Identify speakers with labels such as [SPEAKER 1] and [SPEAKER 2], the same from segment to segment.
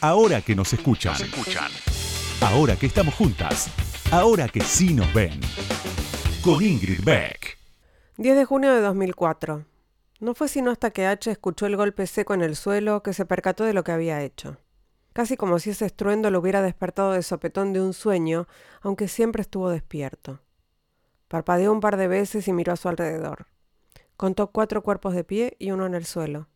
[SPEAKER 1] Ahora que nos escuchan. Ahora que estamos juntas. Ahora que sí nos ven. Con Ingrid Beck.
[SPEAKER 2] 10 de junio de 2004. No fue sino hasta que H escuchó el golpe seco en el suelo que se percató de lo que había hecho. Casi como si ese estruendo lo hubiera despertado de sopetón de un sueño, aunque siempre estuvo despierto. Parpadeó un par de veces y miró a su alrededor. Contó cuatro cuerpos de pie y uno en el suelo.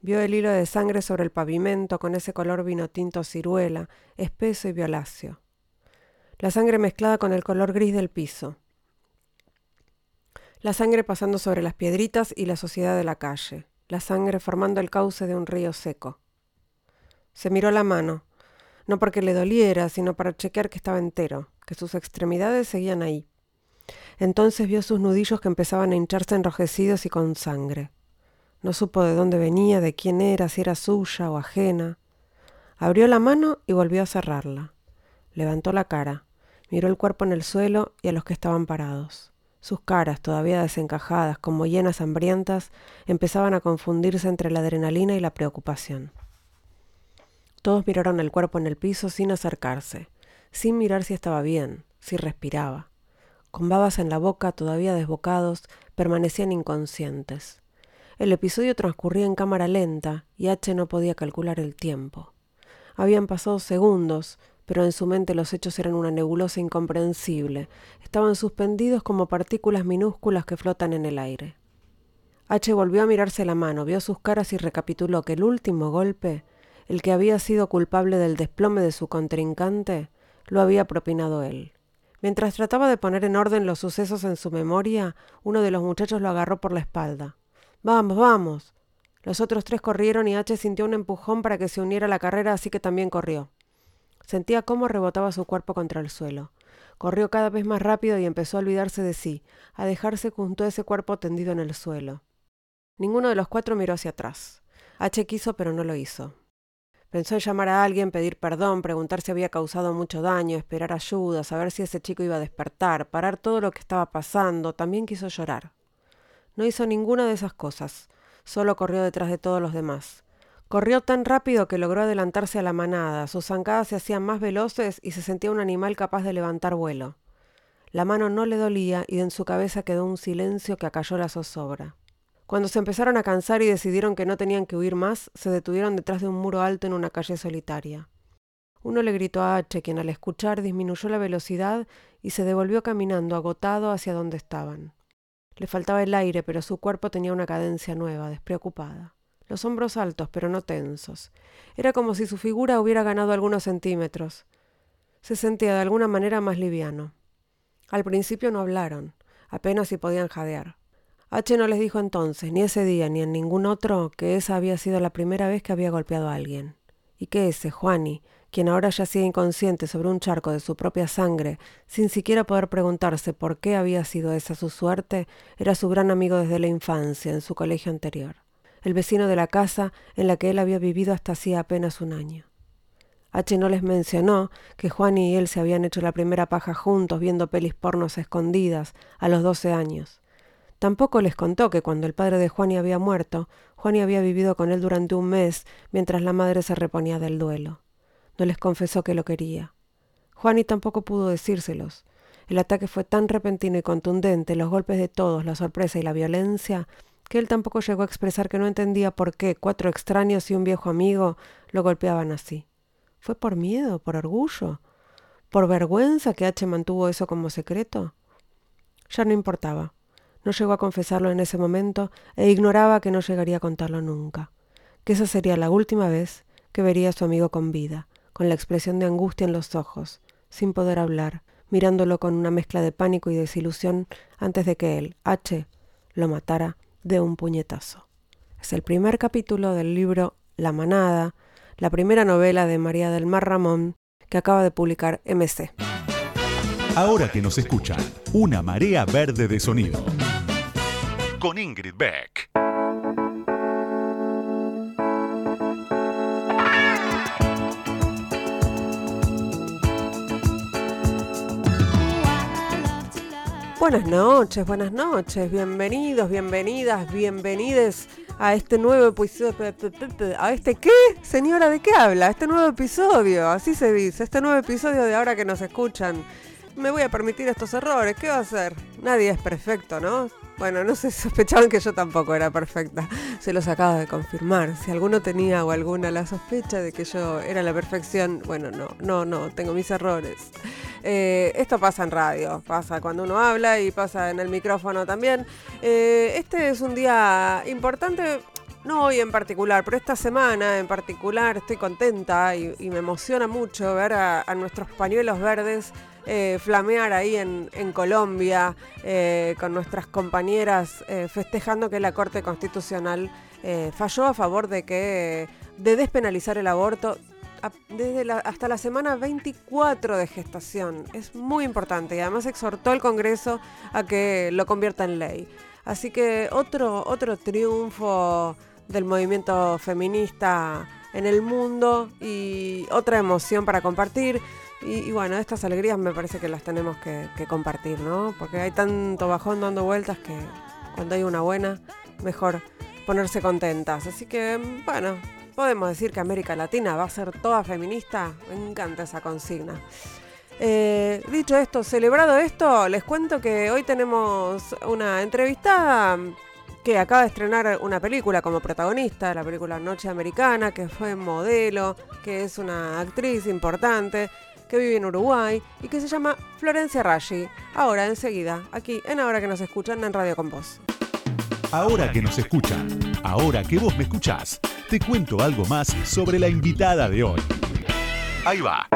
[SPEAKER 2] Vio el hilo de sangre sobre el pavimento con ese color vino tinto ciruela, espeso y violáceo. La sangre mezclada con el color gris del piso. La sangre pasando sobre las piedritas y la suciedad de la calle. La sangre formando el cauce de un río seco. Se miró la mano, no porque le doliera, sino para chequear que estaba entero, que sus extremidades seguían ahí. Entonces vio sus nudillos que empezaban a hincharse enrojecidos y con sangre. No supo de dónde venía, de quién era, si era suya o ajena. Abrió la mano y volvió a cerrarla. Levantó la cara, miró el cuerpo en el suelo y a los que estaban parados. Sus caras, todavía desencajadas, como llenas hambrientas, empezaban a confundirse entre la adrenalina y la preocupación. Todos miraron el cuerpo en el piso sin acercarse, sin mirar si estaba bien, si respiraba. Con babas en la boca, todavía desbocados, permanecían inconscientes. El episodio transcurría en cámara lenta y H no podía calcular el tiempo. Habían pasado segundos, pero en su mente los hechos eran una nebulosa incomprensible. Estaban suspendidos como partículas minúsculas que flotan en el aire. H volvió a mirarse la mano, vio sus caras y recapituló que el último golpe, el que había sido culpable del desplome de su contrincante, lo había propinado él. Mientras trataba de poner en orden los sucesos en su memoria, uno de los muchachos lo agarró por la espalda. Vamos, vamos. Los otros tres corrieron y H sintió un empujón para que se uniera a la carrera, así que también corrió. Sentía cómo rebotaba su cuerpo contra el suelo. Corrió cada vez más rápido y empezó a olvidarse de sí, a dejarse junto a ese cuerpo tendido en el suelo. Ninguno de los cuatro miró hacia atrás. H quiso, pero no lo hizo. Pensó en llamar a alguien, pedir perdón, preguntar si había causado mucho daño, esperar ayuda, saber si ese chico iba a despertar, parar todo lo que estaba pasando. También quiso llorar. No hizo ninguna de esas cosas. Solo corrió detrás de todos los demás. Corrió tan rápido que logró adelantarse a la manada, sus zancadas se hacían más veloces y se sentía un animal capaz de levantar vuelo. La mano no le dolía y en su cabeza quedó un silencio que acalló la zozobra. Cuando se empezaron a cansar y decidieron que no tenían que huir más, se detuvieron detrás de un muro alto en una calle solitaria. Uno le gritó a H, quien al escuchar disminuyó la velocidad y se devolvió caminando agotado hacia donde estaban. Le faltaba el aire, pero su cuerpo tenía una cadencia nueva, despreocupada los hombros altos pero no tensos. Era como si su figura hubiera ganado algunos centímetros. Se sentía de alguna manera más liviano. Al principio no hablaron, apenas si podían jadear. H no les dijo entonces, ni ese día ni en ningún otro, que esa había sido la primera vez que había golpeado a alguien. Y que ese, Juani, quien ahora yacía inconsciente sobre un charco de su propia sangre, sin siquiera poder preguntarse por qué había sido esa su suerte, era su gran amigo desde la infancia, en su colegio anterior el vecino de la casa en la que él había vivido hasta hacía apenas un año. H no les mencionó que Juan y él se habían hecho la primera paja juntos viendo pelis pornos escondidas a los doce años. Tampoco les contó que cuando el padre de Juani había muerto, Juani había vivido con él durante un mes mientras la madre se reponía del duelo. No les confesó que lo quería. Juani tampoco pudo decírselos. El ataque fue tan repentino y contundente, los golpes de todos, la sorpresa y la violencia, que él tampoco llegó a expresar que no entendía por qué cuatro extraños y un viejo amigo lo golpeaban así. ¿Fue por miedo, por orgullo? ¿Por vergüenza que H mantuvo eso como secreto? Ya no importaba. No llegó a confesarlo en ese momento e ignoraba que no llegaría a contarlo nunca. Que esa sería la última vez que vería a su amigo con vida, con la expresión de angustia en los ojos, sin poder hablar, mirándolo con una mezcla de pánico y desilusión antes de que él, H, lo matara de un puñetazo. Es el primer capítulo del libro La Manada, la primera novela de María del Mar Ramón que acaba de publicar MC.
[SPEAKER 1] Ahora que nos escuchan, una marea verde de sonido. Con Ingrid Beck.
[SPEAKER 2] Buenas noches, buenas noches, bienvenidos, bienvenidas, bienvenides a este nuevo episodio. ¿A este qué? Señora, ¿de qué habla? Este nuevo episodio, así se dice, este nuevo episodio de ahora que nos escuchan. Me voy a permitir estos errores, ¿qué va a hacer? Nadie es perfecto, ¿no? Bueno, no se sospechaban que yo tampoco era perfecta. Se los acabo de confirmar. Si alguno tenía o alguna la sospecha de que yo era la perfección, bueno, no, no, no, tengo mis errores. Eh, esto pasa en radio, pasa cuando uno habla y pasa en el micrófono también. Eh, este es un día importante no hoy en particular, pero esta semana en particular estoy contenta y, me emociona mucho ver a, nuestros pañuelos verdes eh, flamear ahí en, Colombia eh, con nuestras compañeras eh, festejando que la Corte Constitucional falló a favor de que de despenalizar el aborto desde hasta la semana 24 de gestación. Es muy importante y además exhortó al Congreso a que lo convierta en ley. Así que otro, otro triunfo del movimiento feminista en el mundo y otra emoción para compartir. Y, bueno, estas alegrías me parece que las tenemos que, compartir, ¿no? Porque hay tanto bajón dando vueltas que cuando hay una buena, mejor ponerse contentas. Así que, bueno, podemos decir que América Latina va a ser toda feminista. Me encanta esa consigna. Eh, dicho esto, celebrado esto, les cuento que hoy tenemos una entrevistada que acaba de estrenar una película como protagonista, la película Noche Americana, que fue modelo, que es una actriz importante, que vive en Uruguay y que se llama Florencia Rashi. Ahora, enseguida, aquí en Ahora que nos escuchan en Radio con Vos.
[SPEAKER 1] Ahora que nos escuchan, ahora que vos me escuchás, te cuento algo más sobre la invitada de hoy. Ahí va.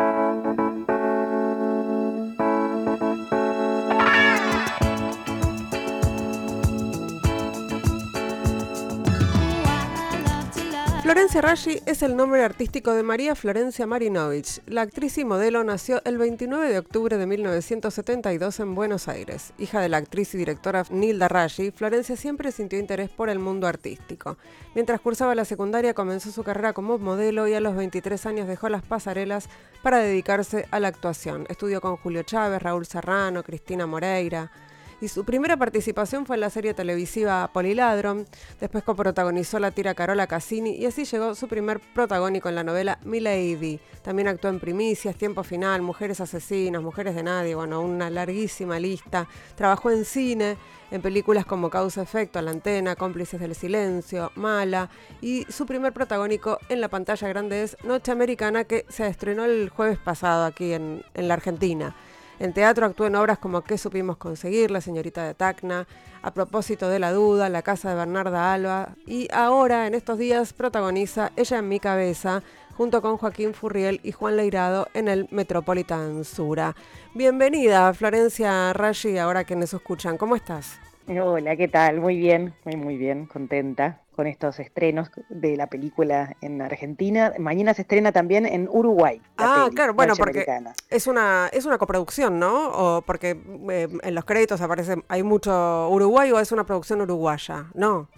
[SPEAKER 2] Florencia Rashi es el nombre artístico de María Florencia Marinovich. La actriz y modelo nació el 29 de octubre de 1972 en Buenos Aires. Hija de la actriz y directora Nilda Rashi, Florencia siempre sintió interés por el mundo artístico. Mientras cursaba la secundaria comenzó su carrera como modelo y a los 23 años dejó las pasarelas para dedicarse a la actuación. Estudió con Julio Chávez, Raúl Serrano, Cristina Moreira y su primera participación fue en la serie televisiva Poliladron, después coprotagonizó la tira Carola Cassini y así llegó su primer protagónico en la novela Milady. También actuó en Primicias, Tiempo Final, Mujeres Asesinas, Mujeres de Nadie, bueno, una larguísima lista. Trabajó en cine, en películas como Causa Efecto, La Antena, Cómplices del Silencio, Mala, y su primer protagónico en la pantalla grande es Noche Americana, que se estrenó el jueves pasado aquí en, en la Argentina. En teatro actuó en obras como ¿Qué supimos conseguir? La señorita de Tacna, A propósito de la duda, La casa de Bernarda Alba y ahora, en estos días, protagoniza Ella en mi cabeza junto con Joaquín Furriel y Juan Leirado en el Metropolitan Sura. Bienvenida, Florencia Rashi, ahora que nos escuchan. ¿Cómo estás?
[SPEAKER 3] Hola, ¿qué tal? Muy bien, muy, muy bien, contenta con estos estrenos de la película en Argentina. Mañana se estrena también en Uruguay.
[SPEAKER 2] Ah, claro, bueno, porque es una, es una coproducción, ¿no? O porque eh, en los créditos aparece, hay mucho Uruguay o es una producción uruguaya, ¿no?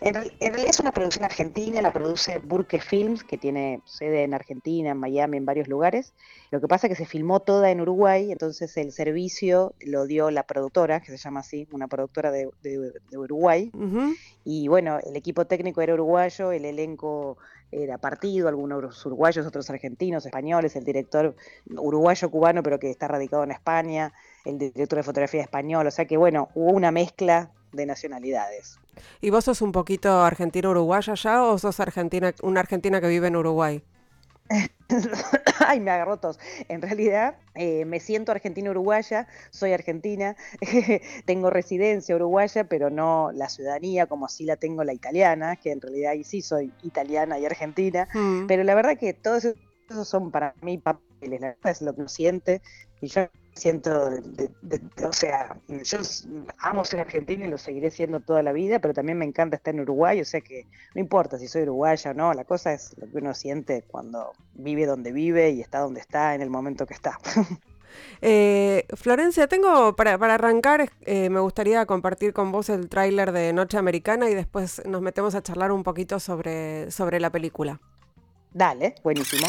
[SPEAKER 3] En, realidad es una producción argentina, la produce Burke Films, que tiene sede en Argentina, en Miami, en varios lugares. Lo que pasa es que se filmó toda en Uruguay, entonces el servicio lo dio la productora, que se llama así, una productora de, Uruguay. Y bueno, el equipo técnico era uruguayo, el elenco era partido, algunos uruguayos, otros argentinos, españoles, el director uruguayo cubano, pero que está radicado en España, el director de fotografía español, o sea que bueno, hubo una mezcla de nacionalidades.
[SPEAKER 2] ¿Y vos sos un poquito argentina-uruguaya ya o sos argentina, una argentina que vive en Uruguay?
[SPEAKER 3] Ay, me agarró tos. En realidad eh, me siento argentina-uruguaya, soy argentina, tengo residencia uruguaya, pero no la ciudadanía como sí la tengo la italiana, que en realidad ahí sí soy italiana y argentina. Mm. Pero la verdad que todos esos son para mí papeles, la verdad es lo que uno siente y yo siento, o sea, yo amo ser argentina y lo seguiré siendo toda la vida, pero también me encanta estar en Uruguay, o sea que no importa si soy uruguaya o no, la cosa es lo que uno siente cuando vive donde vive y está donde está en el momento que está.
[SPEAKER 2] Eh, Florencia, tengo para, para arrancar, eh, me gustaría compartir con vos el tráiler de Noche Americana y después nos metemos a charlar un poquito sobre, sobre la película.
[SPEAKER 3] Dale, buenísimo.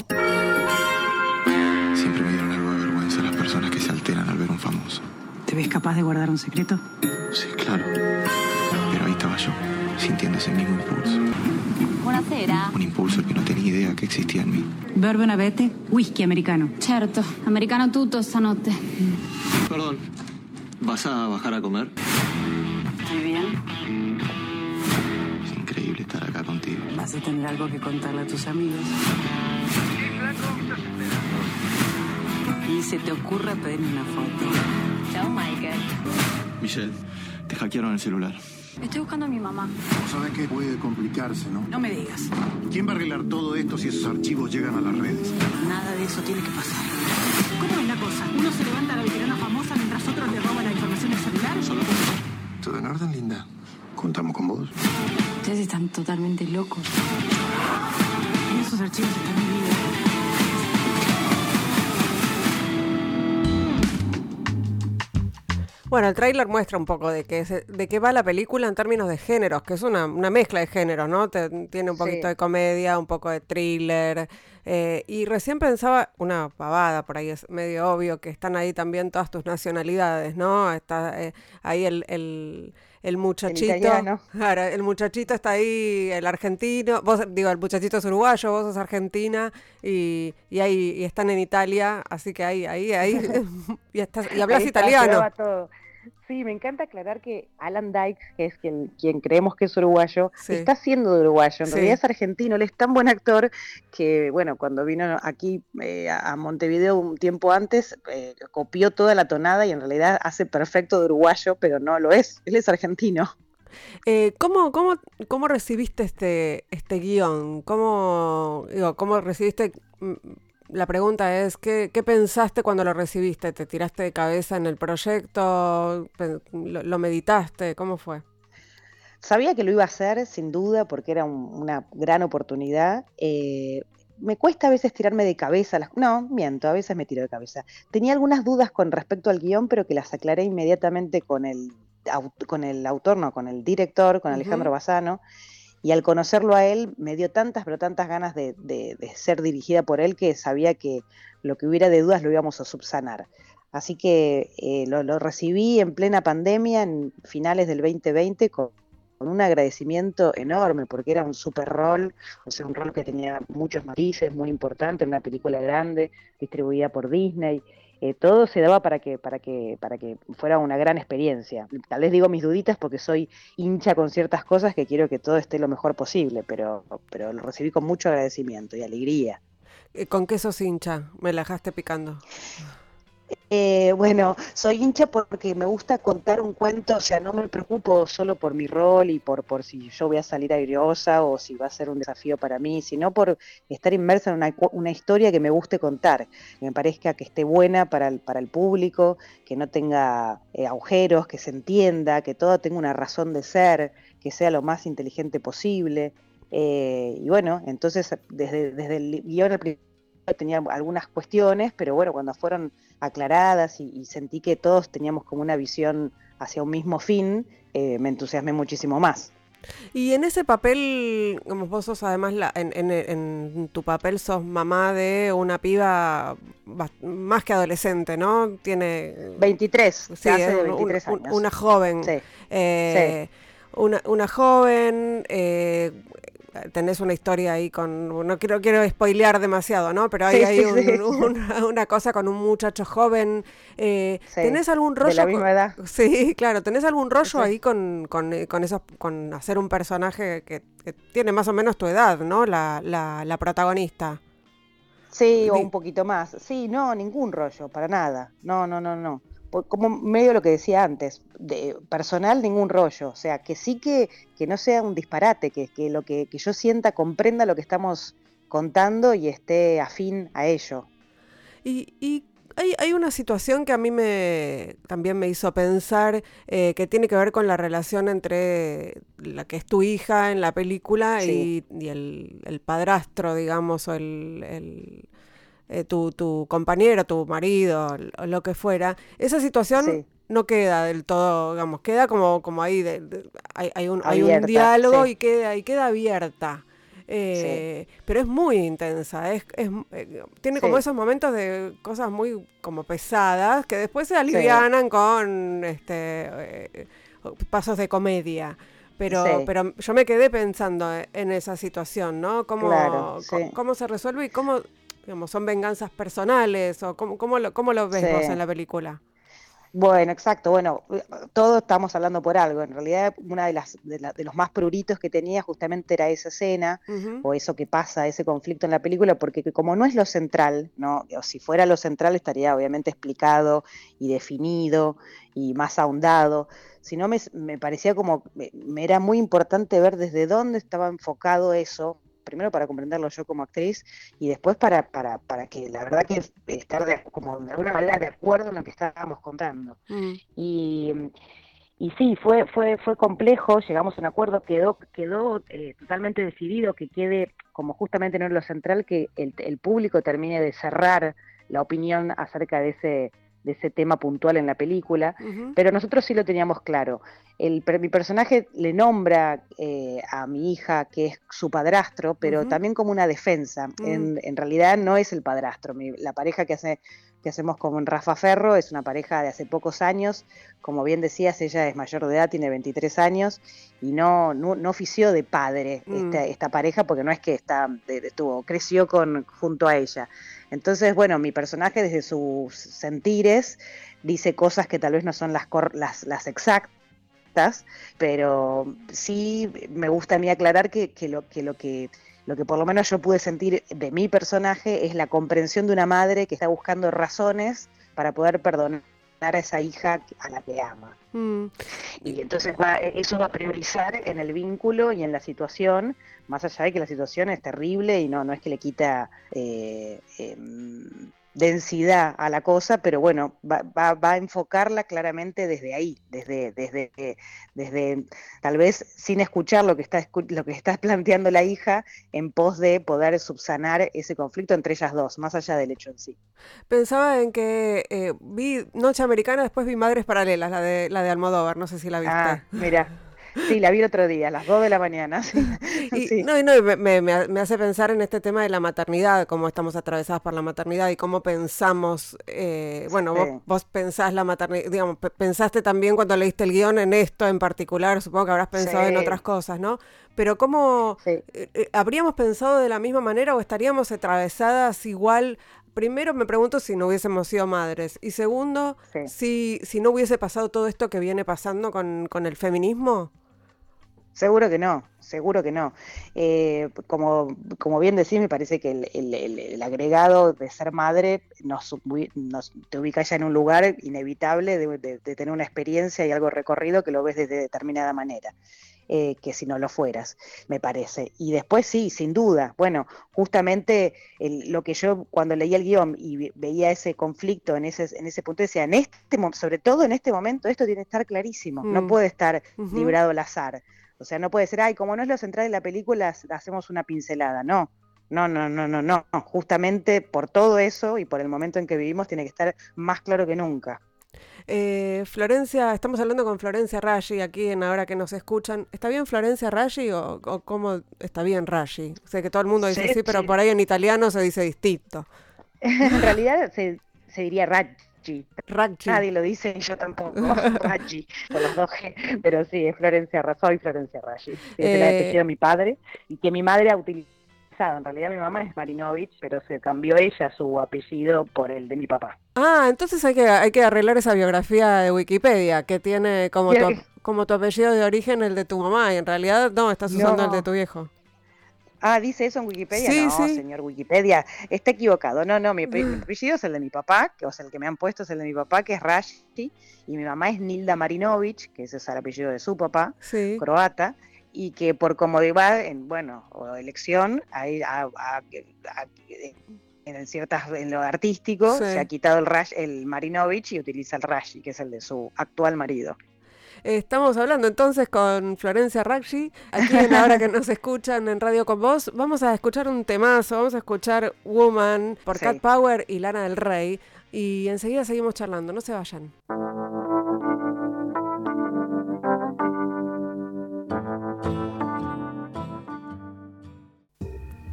[SPEAKER 4] ¿Te ves capaz de guardar un secreto?
[SPEAKER 5] Sí, claro. Pero ahí estaba yo,
[SPEAKER 4] sintiendo ese mismo impulso.
[SPEAKER 5] Buonasera.
[SPEAKER 4] Un impulso que no tenía idea que existía en mí.
[SPEAKER 6] Bourbon avete? Whisky americano.
[SPEAKER 5] Certo, americano tutto stanotte.
[SPEAKER 7] Perdón, ¿vas a bajar a comer?
[SPEAKER 6] Muy bien.
[SPEAKER 4] Es increíble estar acá contigo.
[SPEAKER 6] Vas a tener algo que contarle a tus amigos. Y se te ocurra pedirme una foto.
[SPEAKER 5] Ciao, Michael.
[SPEAKER 4] Michelle, te hackearon el celular.
[SPEAKER 5] Estoy buscando a mi mamá.
[SPEAKER 8] Sabes que puede complicarse, ¿no?
[SPEAKER 6] No me digas.
[SPEAKER 8] ¿Quién va a arreglar todo esto si esos archivos llegan a las redes?
[SPEAKER 6] Nada de eso tiene que pasar. ¿Cómo es la cosa? ¿Uno se levanta a la veterana famosa mientras otro le roba la información del celular?
[SPEAKER 8] ¿Todo en orden, linda? ¿Contamos con vos?
[SPEAKER 6] Ustedes están totalmente locos. En esos archivos está mi
[SPEAKER 2] Bueno, el tráiler muestra un poco de qué, se- de qué va la película en términos de géneros, que es una, una mezcla de géneros, ¿no? Te- tiene un poquito
[SPEAKER 3] Sí.
[SPEAKER 2] de comedia, un poco de thriller. Eh, y recién pensaba, una pavada, por ahí es medio obvio, que están ahí también todas tus nacionalidades, ¿no? Está eh, ahí el, el, el muchachito. Claro, el muchachito está ahí, el argentino, vos, digo, el muchachito es uruguayo, vos sos argentina, y, y ahí y están en Italia, así que ahí, ahí, ahí, y, estás, y hablas italiano.
[SPEAKER 3] todo. Sí, me encanta aclarar que Alan Dykes, que es quien, quien creemos que es uruguayo,
[SPEAKER 2] Sí.
[SPEAKER 3] está siendo de uruguayo. En
[SPEAKER 2] Sí.
[SPEAKER 3] realidad es argentino. Él es tan buen actor que, bueno, cuando vino aquí eh, a a Montevideo un tiempo antes, eh, copió toda la tonada y en realidad hace perfecto de uruguayo, pero no lo es. Él es argentino.
[SPEAKER 2] Eh, ¿cómo, cómo, ¿Cómo recibiste este, este guion? ¿Cómo, digo, ¿Cómo recibiste? La pregunta es, ¿qué, ¿qué pensaste cuando lo recibiste? ¿Te tiraste de cabeza en el proyecto? ¿Lo, lo meditaste? ¿Cómo fue?
[SPEAKER 3] Sabía que lo iba a hacer, sin duda, porque era un- una gran oportunidad. Eh, me cuesta a veces tirarme de cabeza. Las... No, miento, a veces me tiro de cabeza. Tenía algunas dudas con respecto al guion, pero que las aclaré inmediatamente con el, con el autor, no, con el director, con. Alejandro Bassano. Y al conocerlo a él, me dio tantas, pero tantas ganas de, ser dirigida por él que sabía que lo que hubiera de dudas lo íbamos a subsanar. Así que eh, lo, lo recibí en plena pandemia, en finales del 2020, con, con un agradecimiento enorme, porque era un super rol, o sea, un rol que tenía muchos matices, muy importante, una película grande, distribuida por Disney. Eh, todo se daba para que, para, que, para que fuera una gran experiencia. Tal vez digo mis duditas porque soy hincha con ciertas cosas que quiero que todo esté lo mejor posible, pero, pero lo recibí con mucho agradecimiento y alegría.
[SPEAKER 2] Eh, ¿Con qué sos hincha? Me la dejaste picando.
[SPEAKER 3] Eh, bueno, soy hincha porque me gusta contar un cuento, o sea, no me preocupo solo por mi rol y por, por si yo voy a salir airiosa o si va a ser un desafío para mí, sino por estar inmersa en una, una historia que me guste contar, que me parezca que esté buena para el, para el público, que no tenga eh, agujeros, que se entienda, que todo tenga una razón de ser, que sea lo más inteligente posible. Eh, y bueno, entonces desde, desde el guion al principio tenía algunas cuestiones, pero bueno, cuando fueron aclaradas y, y sentí que todos teníamos como una visión hacia un mismo fin, eh, me entusiasmé muchísimo más.
[SPEAKER 2] Y en ese papel, como vos sos además, la, en, en- en tu papel sos mamá de una piba más que adolescente, ¿no? Tiene...
[SPEAKER 3] 23,
[SPEAKER 2] Sí,
[SPEAKER 3] se hace
[SPEAKER 2] es
[SPEAKER 3] de
[SPEAKER 2] un- un-
[SPEAKER 3] 23
[SPEAKER 2] un-
[SPEAKER 3] años.
[SPEAKER 2] una joven.
[SPEAKER 3] Sí,
[SPEAKER 2] eh, Una, una joven, eh, tenés una historia ahí con, no quiero, quiero spoilear demasiado, ¿no? Pero hay
[SPEAKER 3] Sí,
[SPEAKER 2] un-
[SPEAKER 3] sí.
[SPEAKER 2] una, una cosa con un muchacho joven. eh, ¿Tenés algún rollo?
[SPEAKER 3] de la misma edad.
[SPEAKER 2] Sí, claro, ¿tenés algún rollo ahí con, con, con esos, con hacer un personaje que, que tiene más o menos tu edad, ¿no? La, la, la protagonista.
[SPEAKER 3] Sí, o un poquito más. Sí, no, ningún rollo, para nada. No, no, no, no. Como medio lo que decía antes, de personal ningún rollo. O sea, que sí que, que no sea un disparate, que, que lo que, que yo sienta comprenda lo que estamos contando y esté afín a ello.
[SPEAKER 2] Y, y hay, hay una situación que a mí me también me hizo pensar eh, que tiene que ver con la relación entre la que es tu hija en la película
[SPEAKER 3] Sí.
[SPEAKER 2] y, y el, el padrastro, digamos, o el, el, eh, tu, tu compañero, tu marido, lo que fuera. Esa situación
[SPEAKER 3] Sí.
[SPEAKER 2] no queda del todo, digamos, queda como, como ahí, de- de- hay, hay un, hay un diálogo
[SPEAKER 3] sí.
[SPEAKER 2] y queda, y queda abierta. Eh, Pero es muy intensa, es, es, eh, tiene como esos momentos de cosas muy como pesadas que después se alivianan con este pasos de comedia. Pero,
[SPEAKER 3] Sí.
[SPEAKER 2] pero yo me quedé pensando en esa situación, ¿no? ¿Cómo,
[SPEAKER 3] Claro, sí.
[SPEAKER 2] cómo se resuelve y cómo, digamos, son venganzas personales o cómo, cómo, lo, cómo lo ves
[SPEAKER 3] Sí.
[SPEAKER 2] vos en la película?
[SPEAKER 3] Bueno, exacto. Bueno, todos estamos hablando por algo. En realidad, una de las de, la- de los más pruritos que tenía justamente era esa escena o eso que pasa, ese conflicto en la película, porque que como no es lo central, ¿no? O si fuera lo central estaría obviamente explicado y definido y más ahondado. Si no, me, me parecía como, me, me era muy importante ver desde dónde estaba enfocado eso, primero para comprenderlo yo como actriz y después para, para, para que la verdad que estar de, como de alguna manera de acuerdo en lo que estábamos contando.
[SPEAKER 2] Mm.
[SPEAKER 3] Y, y sí, fue, fue, fue complejo, llegamos a un acuerdo, quedó, quedó eh, totalmente decidido que quede, como justamente no es lo central, que el, el público termine de cerrar la opinión acerca de ese, de ese tema puntual en la película,
[SPEAKER 2] Ujú.
[SPEAKER 3] pero nosotros sí lo teníamos claro. El, mi personaje le nombra eh, a mi hija que es su padrastro, pero
[SPEAKER 2] Ujú.
[SPEAKER 3] también como una defensa.
[SPEAKER 2] Mm.
[SPEAKER 3] En, en realidad no es el padrastro. Mi- la pareja que, hace, que hacemos con Rafa Ferro es una pareja de hace pocos años. Como bien decías, ella es mayor de edad, tiene 23 años y no, no, no ofició de padre
[SPEAKER 2] Mm.
[SPEAKER 3] esta, esta pareja porque no es que está, de- de- tuvo, creció con, junto a ella. Entonces, bueno, mi personaje desde sus sentires dice cosas que tal vez no son las, las, las exactas, pero sí me gusta a mí aclarar que lo, que, lo que lo que por lo menos yo pude sentir de mi personaje es la comprensión de una madre que está buscando razones para poder perdonar a esa hija a la que ama.
[SPEAKER 2] Mm.
[SPEAKER 3] Y entonces va, eso va a priorizar en el vínculo y en la situación, más allá de que la situación es terrible y no, no es que le quita eh, em, densidad a la cosa, pero bueno, va, va- va a enfocarla claramente desde ahí, desde, desde, desde tal vez sin escuchar lo que está lo que está planteando la hija en pos de poder subsanar ese conflicto entre ellas dos, más allá del hecho en sí.
[SPEAKER 2] Pensaba en que eh, vi Noche Americana, después vi Madres Paralelas, la de, la de Almodóvar, no sé si la viste.
[SPEAKER 3] Ah, mira. Sí, la vi el otro día, a las 2 de la mañana. sí.
[SPEAKER 2] Y,
[SPEAKER 3] Sí.
[SPEAKER 2] no, y no, y me, me- me- hace pensar en este tema de la maternidad, cómo estamos atravesadas por la maternidad y cómo pensamos, eh, bueno, vos,
[SPEAKER 3] Sí.
[SPEAKER 2] vos pensás la maternidad, digamos, pe- pensaste también cuando leíste el guion en esto en particular, supongo que habrás pensado en otras cosas, ¿no? Pero cómo, eh, eh, ¿habríamos pensado de la misma manera o estaríamos atravesadas igual? Primero me pregunto si no hubiésemos sido madres y segundo,
[SPEAKER 3] Sí.
[SPEAKER 2] si, si no hubiese pasado todo esto que viene pasando con, con el feminismo.
[SPEAKER 3] Seguro que no, seguro que no. Eh, como, como bien decís, me parece que el, el- el- el agregado de ser madre nos, te ubica ya en un lugar inevitable de, de- de tener una experiencia y algo recorrido que lo ves de determinada manera, eh, que si no lo fueras, me parece. Y después sí, sin duda. Bueno, justamente el- lo que yo cuando leía el guion y ve- veía ese conflicto en ese, en ese punto, decía, en este, sobre todo en este momento, esto tiene que estar clarísimo, no
[SPEAKER 2] Mm.
[SPEAKER 3] puede estar librado al azar. O sea, no puede ser, ay, como no es lo central de la película, ha- hacemos una pincelada. No, no, no, no, no, no. Justamente por todo eso y por el momento en que vivimos tiene que estar más claro que nunca.
[SPEAKER 2] Eh, Florencia, estamos hablando con Florencia Raggi aquí en Ahora que nos escuchan. ¿Está bien Florencia Raggi o, o cómo está bien Raggi? Sé que todo el mundo dice
[SPEAKER 3] Sí,
[SPEAKER 2] sí, pero por ahí en italiano se dice distinto.
[SPEAKER 3] en realidad se, se diría Raggi.
[SPEAKER 2] Raggi.
[SPEAKER 3] Nadie lo dice y yo tampoco. Raggi, con los dos G. Pero sí, es Florencia Raggi. Soy Florencia Raggi. Sí,
[SPEAKER 2] Eh,
[SPEAKER 3] apellido de mi padre y que mi madre ha utilizado. En realidad mi mamá es Marinovich, pero se cambió ella su apellido por el de mi papá.
[SPEAKER 2] Ah, entonces hay que, hay que arreglar esa biografía de Wikipedia que tiene como tu, como tu apellido de origen el de tu mamá y en realidad no, estás usando el de
[SPEAKER 3] No.
[SPEAKER 2] tu viejo.
[SPEAKER 3] Ah, dice eso en Wikipedia.
[SPEAKER 2] Sí,
[SPEAKER 3] no,
[SPEAKER 2] sí.
[SPEAKER 3] señor Wikipedia, está equivocado. No, no, mi, mi apellido es el de mi papá, que, o sea, el que me han puesto es el de mi papá, que es Rashi, y mi mamá es Nilda Marinovich, que ese es el apellido de su papá,
[SPEAKER 2] Sí.
[SPEAKER 3] croata, y que por comodidad, en, bueno, o elección, hay, a- a- a- en ciertas, en lo artístico, se ha quitado el Rash, el Marinovich y utiliza el Rashi, que es el de su actual marido.
[SPEAKER 2] Estamos hablando entonces con Florencia Raggi, aquí en Ahora que nos escuchan en Radio con Vos. Vamos a escuchar un temazo, vamos a escuchar Woman por
[SPEAKER 3] Sí.
[SPEAKER 2] Cat Power y Lana del Rey. Y enseguida seguimos charlando, no se vayan.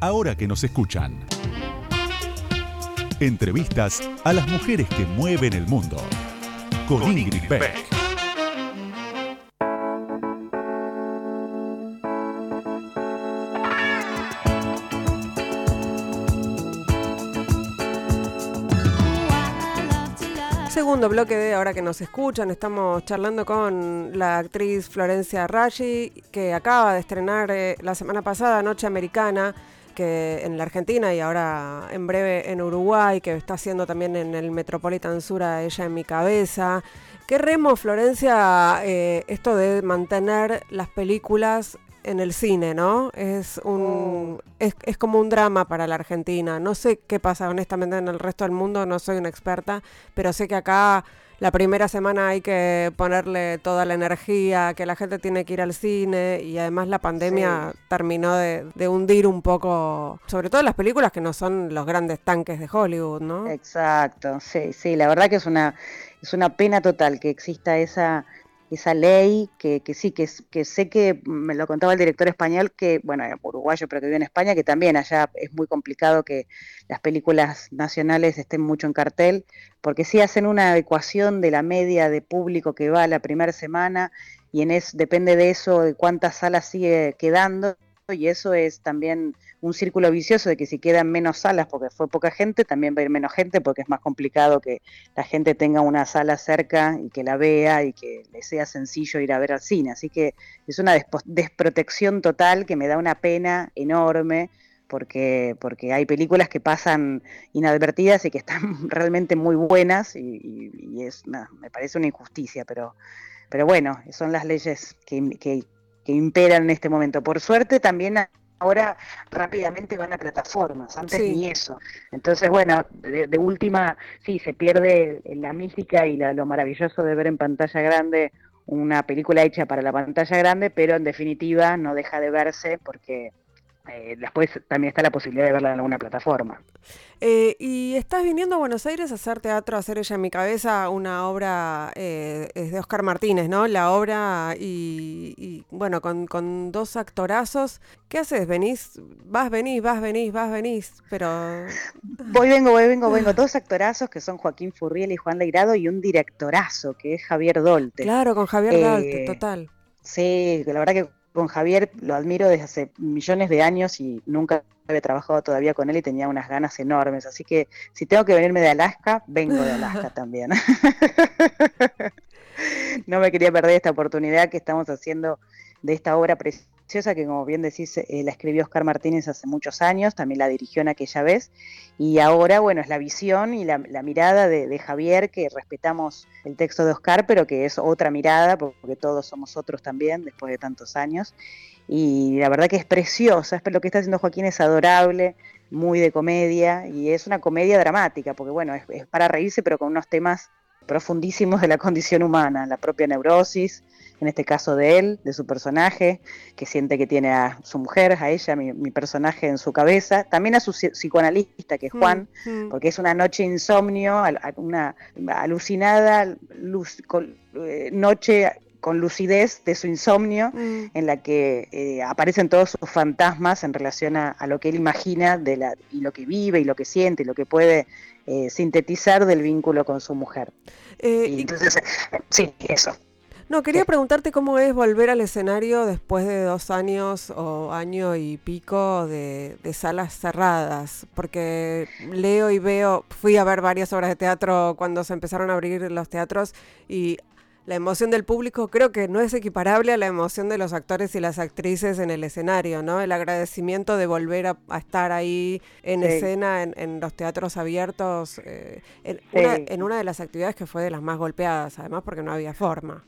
[SPEAKER 1] Ahora que nos escuchan. Entrevistas a las mujeres que mueven el mundo. Con Ingrid Beck.
[SPEAKER 2] Segundo bloque de ahora que nos escuchan, estamos charlando con la actriz Florencia Raggi, que acaba de estrenar eh, la semana pasada Noche Americana, que en la Argentina y ahora en breve en Uruguay, que está haciendo también en el Metropolitan Sur a ella en mi cabeza. ¿Qué remo, Florencia, eh, esto de mantener las películas en el cine, ¿no? Es un es, es, como un drama para la Argentina. No sé qué pasa honestamente en el resto del mundo, no soy una experta, pero sé que acá la primera semana hay que ponerle toda la energía, que la gente tiene que ir al cine y además la pandemia sí. terminó de, de, hundir un poco, sobre todo las películas que no son los grandes tanques de Hollywood, ¿no?
[SPEAKER 3] Exacto, sí, sí, la verdad que es una es una pena total que exista esa esa ley que, sí, que, sé que me lo contaba el director español, que, bueno, uruguayo, pero que vive en España, que también allá es muy complicado que las películas nacionales estén mucho en cartel, porque sí hacen una ecuación de la media de público que va la primera semana y en es, depende de eso, de cuántas salas sigue quedando, y eso es también un círculo vicioso de que si quedan menos salas porque fue poca gente, también va a ir menos gente porque es más complicado que la gente tenga una sala cerca y que la vea y que le sea sencillo ir a ver al cine. Así que es una desprotección total que me da una pena enorme porque, porque hay películas que pasan inadvertidas y que están realmente muy buenas y, y, y es, me parece una injusticia, pero, pero bueno, son las leyes que, que imperan en este momento. Por suerte también ahora rápidamente van a plataformas, antes sí. ni eso. Entonces, bueno, de, de, última, sí, se pierde la mística y la, lo maravilloso de ver en pantalla grande una película hecha para la pantalla grande, pero en definitiva no deja de verse porque eh, después también está la posibilidad de verla en alguna plataforma.
[SPEAKER 2] Eh, y estás viniendo a Buenos Aires a hacer teatro, a hacer ella en mi cabeza, una obra eh, es de Oscar Martínez, ¿no? La obra y, y bueno, con, con, dos actorazos. ¿Qué haces? ¿Venís? Vas, venís, vas, venís, vas, venís, pero...
[SPEAKER 3] Voy, vengo, voy, vengo, vengo. Dos actorazos que son Joaquín Furriel y Juan Leirado y un directorazo que es Javier Dolte.
[SPEAKER 2] Claro, con Javier Dolte, total.
[SPEAKER 3] Sí, la verdad que con Javier lo admiro desde hace millones de años y nunca había trabajado todavía con él y tenía unas ganas enormes. Así que si tengo que venirme de Alaska, vengo de Alaska también. no me quería perder esta oportunidad que estamos haciendo de esta obra preciosa que, como bien decís, eh, la escribió Oscar Martínez hace muchos años, también la dirigió en aquella vez. Y ahora, bueno, es la visión y la, mirada de, Javier, que respetamos el texto de Oscar, pero que es otra mirada, porque todos somos otros también, después de tantos años. Y la verdad que es preciosa, lo que está haciendo Joaquín es adorable, muy de comedia, y es una comedia dramática, porque bueno, es para reírse, pero con unos temas profundísimos de la condición humana, la propia neurosis, en este caso de él, de su personaje, que siente que tiene a su mujer, a ella, mi, mi personaje en su cabeza, también a su psicoanalista, que es Juan, mm, mm. porque es una noche insomnio, una alucinada luz, con, eh, noche con lucidez de su insomnio, mm. en la que eh, aparecen todos sus fantasmas en relación a, a, lo que él imagina de la, y lo que vive y lo que siente y lo que puede eh, sintetizar del vínculo con su mujer.
[SPEAKER 2] Eh,
[SPEAKER 3] y entonces, sí, eso.
[SPEAKER 2] No, quería preguntarte cómo es volver al escenario después de dos años o año y pico de, de, salas cerradas, porque leo y veo, fui a ver varias obras de teatro cuando se empezaron a abrir los teatros y la emoción del público creo que no es equiparable a la emoción de los actores y las actrices en el escenario, ¿no? El agradecimiento de volver a, a estar ahí en sí. escena, en, en, los teatros abiertos, eh, en, sí. una, en una de las actividades que fue de las más golpeadas, además porque no había forma.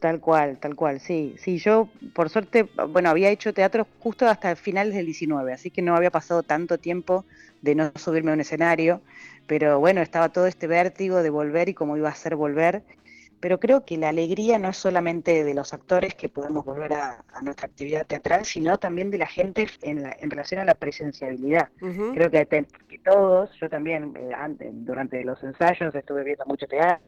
[SPEAKER 3] Tal cual, tal cual, sí. Sí, yo por suerte, bueno, había hecho teatro justo hasta finales del 19, así que no había pasado tanto tiempo de no subirme a un escenario, pero bueno, estaba todo este vértigo de volver y cómo iba a ser volver pero creo que la alegría no es solamente de los actores que podemos volver a, a nuestra actividad teatral, sino también de la gente en, la, en relación a la presenciabilidad. Uh -huh. Creo que, que, todos, yo también eh, antes, durante los ensayos estuve viendo mucho teatro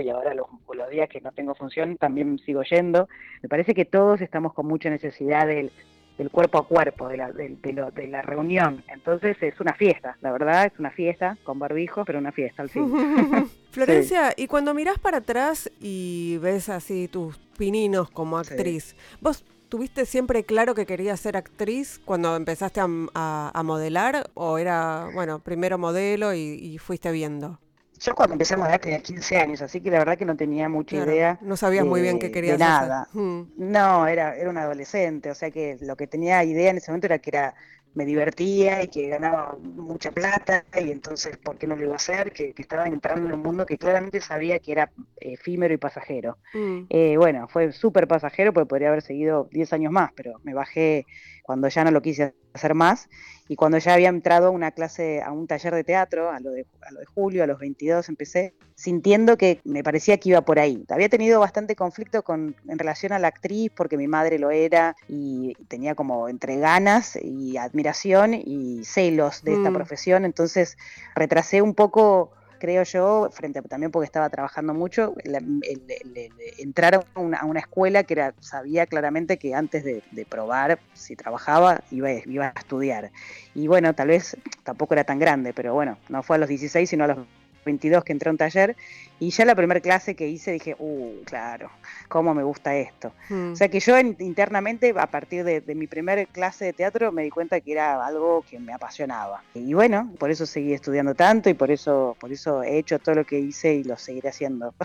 [SPEAKER 3] y ahora los, los, días que no tengo función también sigo yendo. Me parece que todos estamos con mucha necesidad del, del cuerpo a cuerpo, de la, de, de, lo, de, la reunión. Entonces es una fiesta, la verdad, es una fiesta, con barbijo, pero una fiesta al fin.
[SPEAKER 2] Florencia, sí. y cuando mirás para atrás y ves así tus pininos como actriz, sí. ¿vos tuviste siempre claro que querías ser actriz cuando empezaste a, a, a modelar o era, bueno, primero modelo y, y fuiste viendo?
[SPEAKER 3] Yo cuando empecé a modelar tenía 15 años, así que la verdad que no tenía mucha
[SPEAKER 2] Claro,
[SPEAKER 3] idea.
[SPEAKER 2] no sabías muy bien qué querías
[SPEAKER 3] de
[SPEAKER 2] hacer.
[SPEAKER 3] nada.
[SPEAKER 2] Mm.
[SPEAKER 3] No, era, era un adolescente, o sea que lo que tenía idea en ese momento era que era me divertía y que ganaba mucha plata y entonces, ¿por qué no lo iba a hacer? Que, que estaba entrando en un mundo que claramente sabía que era efímero y pasajero.
[SPEAKER 2] Mm.
[SPEAKER 3] Eh, bueno, fue súper pasajero porque podría haber seguido 10 años más, pero me bajé cuando ya no lo quise hacer más y cuando ya había entrado a una clase, a un taller de teatro, a lo de, a lo de julio, a los 22 empecé, sintiendo que me parecía que iba por ahí. Había tenido bastante conflicto con, en relación a la actriz porque mi madre lo era y tenía como entre ganas y admiración y celos de esta
[SPEAKER 2] Mm.
[SPEAKER 3] profesión, entonces retrasé un poco creo yo, frente a, también porque estaba trabajando mucho, el, el- entrar a una, escuela que era, sabía claramente que antes de, de probar si trabajaba iba, iba a estudiar. Y bueno, tal vez tampoco era tan grande, pero bueno, no fue a los 16, sino a los 22 que entré a un taller y ya la primera clase que hice dije, uh, claro, cómo me gusta esto.
[SPEAKER 2] Mm.
[SPEAKER 3] O sea que yo en- internamente, a partir de, de mi primera clase de teatro, me di cuenta que era algo que me apasionaba. Y bueno, por eso seguí estudiando tanto y por eso, por eso he hecho todo lo que hice y lo seguiré haciendo.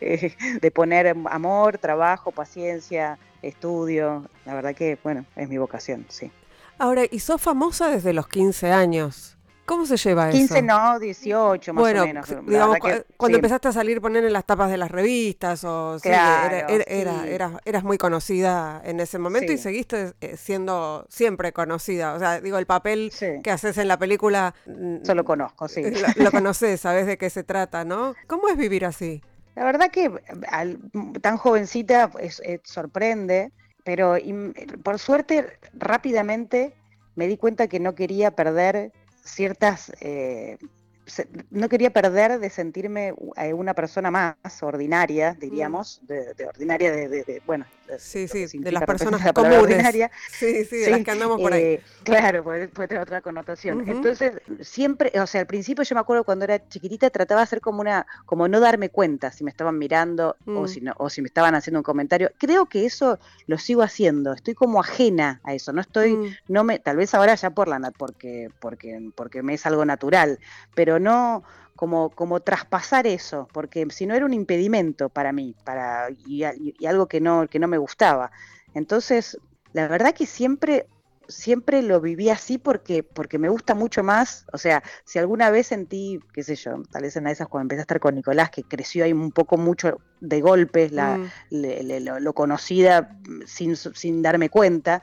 [SPEAKER 3] Eh, de poner amor, trabajo, paciencia, estudio. La verdad que, bueno, es mi vocación, sí.
[SPEAKER 2] Ahora, y sos famosa desde los 15 años. ¿Cómo se lleva eso?
[SPEAKER 3] 15 no, 18 más
[SPEAKER 2] bueno,
[SPEAKER 3] o menos.
[SPEAKER 2] digamos,
[SPEAKER 3] que,
[SPEAKER 2] cuando
[SPEAKER 3] sí.
[SPEAKER 2] empezaste a salir poner en las tapas de las revistas o
[SPEAKER 3] Claro,
[SPEAKER 2] era- era- era-
[SPEAKER 3] sí.
[SPEAKER 2] eras, eras muy conocida en ese momento y seguiste eh, siendo siempre conocida. O sea, digo, el papel que haces en la película mm,
[SPEAKER 3] Solo conozco, sí.
[SPEAKER 2] eh, lo, lo conoces, sabes de qué se trata, ¿no? ¿Cómo es vivir así?
[SPEAKER 3] La verdad que al- tan jovencita es- es- sorprende, pero por suerte rápidamente me di cuenta que no quería perder ciertas, eh, no quería perder de sentirme eh, una persona más ordinaria, diríamos, de, de ordinaria de, de- de- bueno,
[SPEAKER 2] Sí, sí, de las personas
[SPEAKER 3] la
[SPEAKER 2] comunes.
[SPEAKER 3] ordinaria,
[SPEAKER 2] Sí, sí, de
[SPEAKER 3] Sí,
[SPEAKER 2] las que andamos por ahí.
[SPEAKER 3] eh, claro, puede, puede tener otra connotación. Entonces, siempre, o sea, al principio yo me acuerdo cuando era chiquitita trataba de hacer como una, como no darme cuenta si me estaban mirando
[SPEAKER 2] Mm.
[SPEAKER 3] o si no, o si me estaban haciendo un comentario. Creo que eso lo sigo haciendo. Estoy como ajena a eso. No estoy,
[SPEAKER 2] Mm.
[SPEAKER 3] no me, tal vez ahora ya por la porque, porque, porque me es algo natural, pero no como, como traspasar eso, porque si no era un impedimento para mí, para, y, algo que no, que no me gustaba. Entonces, la verdad que siempre, siempre lo viví así porque, porque me gusta mucho más. O sea, si alguna vez sentí, qué sé yo, tal vez en una de esas cuando empecé a estar con Nicolás, que creció ahí un poco mucho de golpes la,
[SPEAKER 2] Mm.
[SPEAKER 3] le- le- lo, lo conocida sin, sin darme cuenta,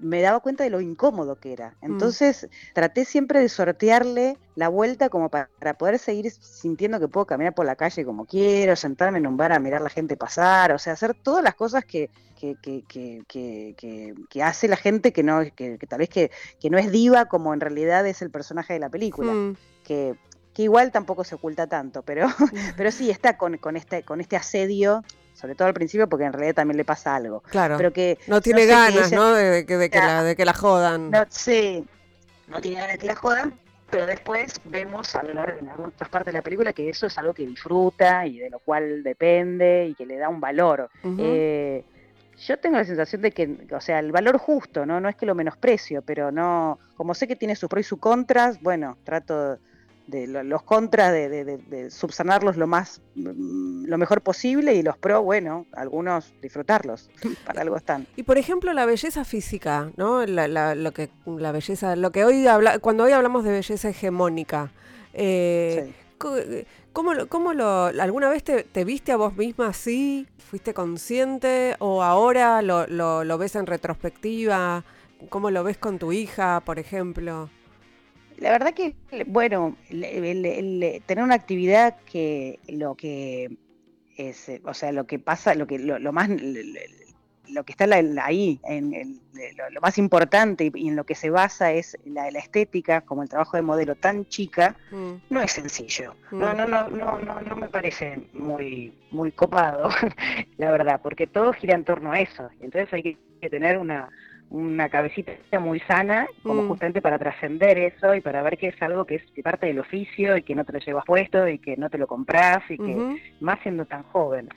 [SPEAKER 3] me daba cuenta de lo incómodo que era. Entonces traté siempre de sortearle la vuelta como pa- para, poder seguir sintiendo que puedo caminar por la calle como quiero, sentarme en un bar a mirar la gente pasar, o sea, hacer todas las cosas que, que, que, que, que- hace la gente que no, que, tal vez que, que no es diva como en realidad es el personaje de la película,
[SPEAKER 2] Mm.
[SPEAKER 3] que, que igual tampoco se oculta tanto, pero, pero sí está con, con, este, con este asedio, sobre todo al principio, porque en realidad también le pasa algo.
[SPEAKER 2] Claro.
[SPEAKER 3] Pero que
[SPEAKER 2] no tiene
[SPEAKER 3] sé, que
[SPEAKER 2] ganas,
[SPEAKER 3] ella-
[SPEAKER 2] ¿no? De, de que, de que la, de que la jodan.
[SPEAKER 3] No sé, no tiene ganas de que la jodan, pero después vemos a lo largo en algunas partes de la película que eso es algo que disfruta y de lo cual depende y que le da un valor. Eh, yo tengo la sensación de que, o sea, el valor justo, ¿no? No es que lo menosprecio, pero no, como sé que tiene sus pros y sus contras, bueno, trato de lo- los contras de, de- subsanarlos lo más, mm, lo mejor posible y los pros, bueno, algunos disfrutarlos, para algo están.
[SPEAKER 2] Y por ejemplo la belleza física, ¿no? La, la- lo que la belleza, lo que hoy habla, cuando hoy hablamos de belleza hegemónica, eh,
[SPEAKER 3] Sí.
[SPEAKER 2] co- ¿cómo, cómo lo, alguna vez te, te viste a vos misma así? ¿Fuiste consciente o ahora lo, lo, lo ves en retrospectiva? ¿Cómo lo ves con tu hija, por ejemplo?
[SPEAKER 3] La verdad que, bueno, el- el- el- tener una actividad que lo que es, eh, o sea, lo que pasa, lo que lo, lo más lo que está ahí, en el- lo, lo más importante y, en lo que se basa es la, la estética, como el trabajo de modelo tan chica,
[SPEAKER 2] Mm,
[SPEAKER 3] no es sencillo.
[SPEAKER 2] Mm.
[SPEAKER 3] No, no, no, no, no, no me parece muy, muy copado, la verdad, porque todo gira en torno a eso. Entonces hay que tener una, una cabecita muy sana, como
[SPEAKER 2] Mm.
[SPEAKER 3] justamente para trascender eso y para ver que es algo que es parte del oficio y que no te lo llevas puesto y que no te lo compras y que más siendo tan joven.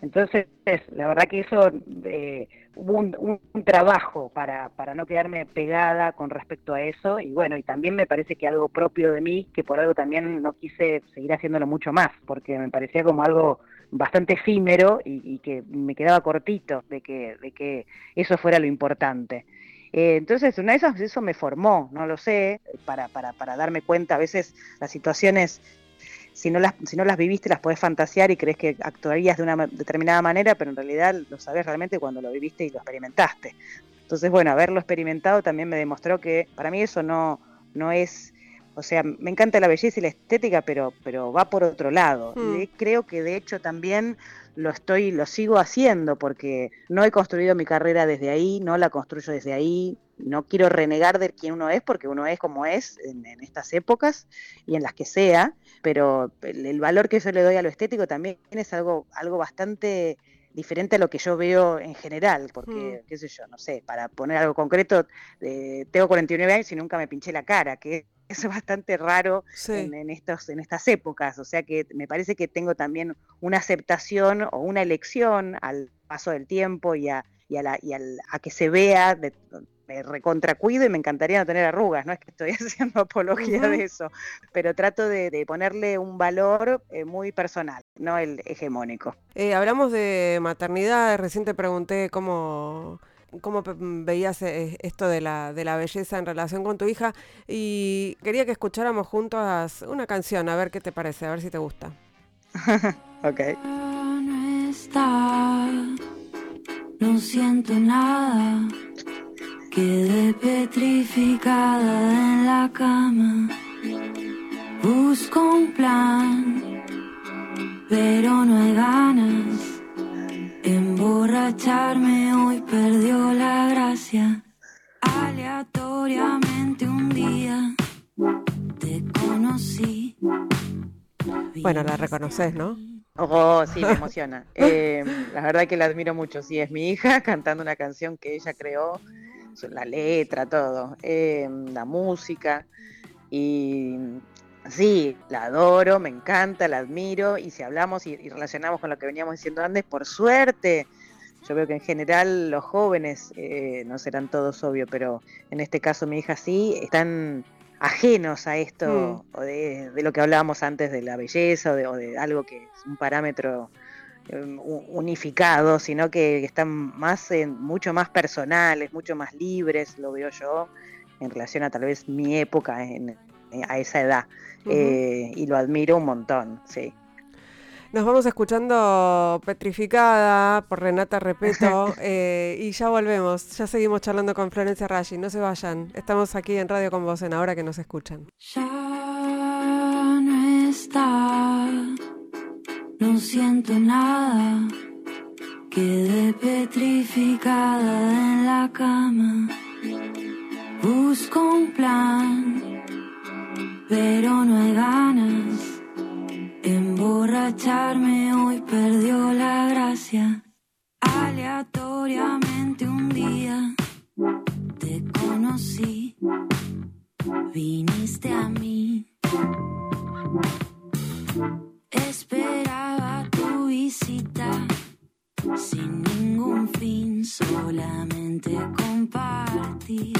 [SPEAKER 3] Entonces, la verdad que eso eh, hubo un, un, trabajo para, para no quedarme pegada con respecto a eso y bueno, y también me parece que algo propio de mí, que por algo también no quise seguir haciéndolo mucho más, porque me parecía como algo bastante efímero y, que me quedaba cortito de que, de que eso fuera lo importante. Eh, entonces, una de esas, eso me formó, no lo sé, para, para, para darme cuenta, a veces las situaciones si no las, si no las viviste, las podés fantasear y crees que actuarías de una determinada manera, pero en realidad lo sabes realmente cuando lo viviste y lo experimentaste. Entonces, bueno, haberlo experimentado también me demostró que para mí eso no, no es, o sea, me encanta la belleza y la estética, pero, pero va por otro lado. Y hmm. creo que de hecho también lo estoy, lo sigo haciendo porque no he construido mi carrera desde ahí, no la construyo desde ahí, no quiero renegar de quién uno es, porque uno es como es en, estas épocas y en las que sea, pero el, valor que yo le doy a lo estético también es algo, algo bastante diferente a lo que yo veo en general, porque, hmm. qué sé yo, no sé, para poner algo concreto, eh, tengo 49 años y nunca me pinché la cara, que es bastante raro en, estos, en estas épocas, o sea que me parece que tengo también una aceptación o una elección al paso del tiempo y a, y a, la, y a que se vea de, me recontracuido y me encantaría no tener arrugas, no es que estoy haciendo apología de eso, pero trato de, ponerle un valor eh, muy personal, no el hegemónico.
[SPEAKER 2] Eh, hablamos de maternidad, recién te pregunté cómo cómo veías eh, esto de la, de la belleza en relación con tu hija y quería que escucháramos juntos una canción, a ver qué te parece, a ver si te gusta.
[SPEAKER 3] ok.
[SPEAKER 9] No está, no siento nada. Quedé petrificada en la cama. Busco un plan, pero no hay ganas. Emborracharme perdió la gracia. Aleatoriamente un día te conocí.
[SPEAKER 2] Bueno, la reconoces, ¿no?
[SPEAKER 3] Oh, sí, me emociona. Eh, la verdad que la admiro mucho. Sí, es mi hija cantando una canción que ella creó la letra, todo, eh, la música. Y sí, la adoro, me encanta, la admiro. Y si hablamos y, relacionamos con lo que veníamos diciendo antes, por suerte, yo veo que en general los jóvenes, eh, no serán todos obvio, pero en este caso mi hija sí, están ajenos a esto, mm. o de, lo que hablábamos antes de la belleza, o de algo que es un parámetro Em, unificado, sino que están más mucho más personales, mucho más libres, lo veo yo, en relación a tal vez mi época a esa edad. Eh, y lo admiro un montón, sí.
[SPEAKER 2] Nos vamos escuchando Petrificada por Renata Repeto eh, y ya volvemos. Ya seguimos charlando con Florencia Raggi. No se vayan. Estamos aquí en Radio con Vos en Ahora que nos escuchan.
[SPEAKER 9] Ya no está no siento nada. Quedé petrificada en la cama. Busco un plan, pero no hay ganas. Emborracharme hoy perdió la gracia. Aleatoriamente un día te conocí, viniste a mí. Esperaba tu visita sin ningún fin, solamente compartir.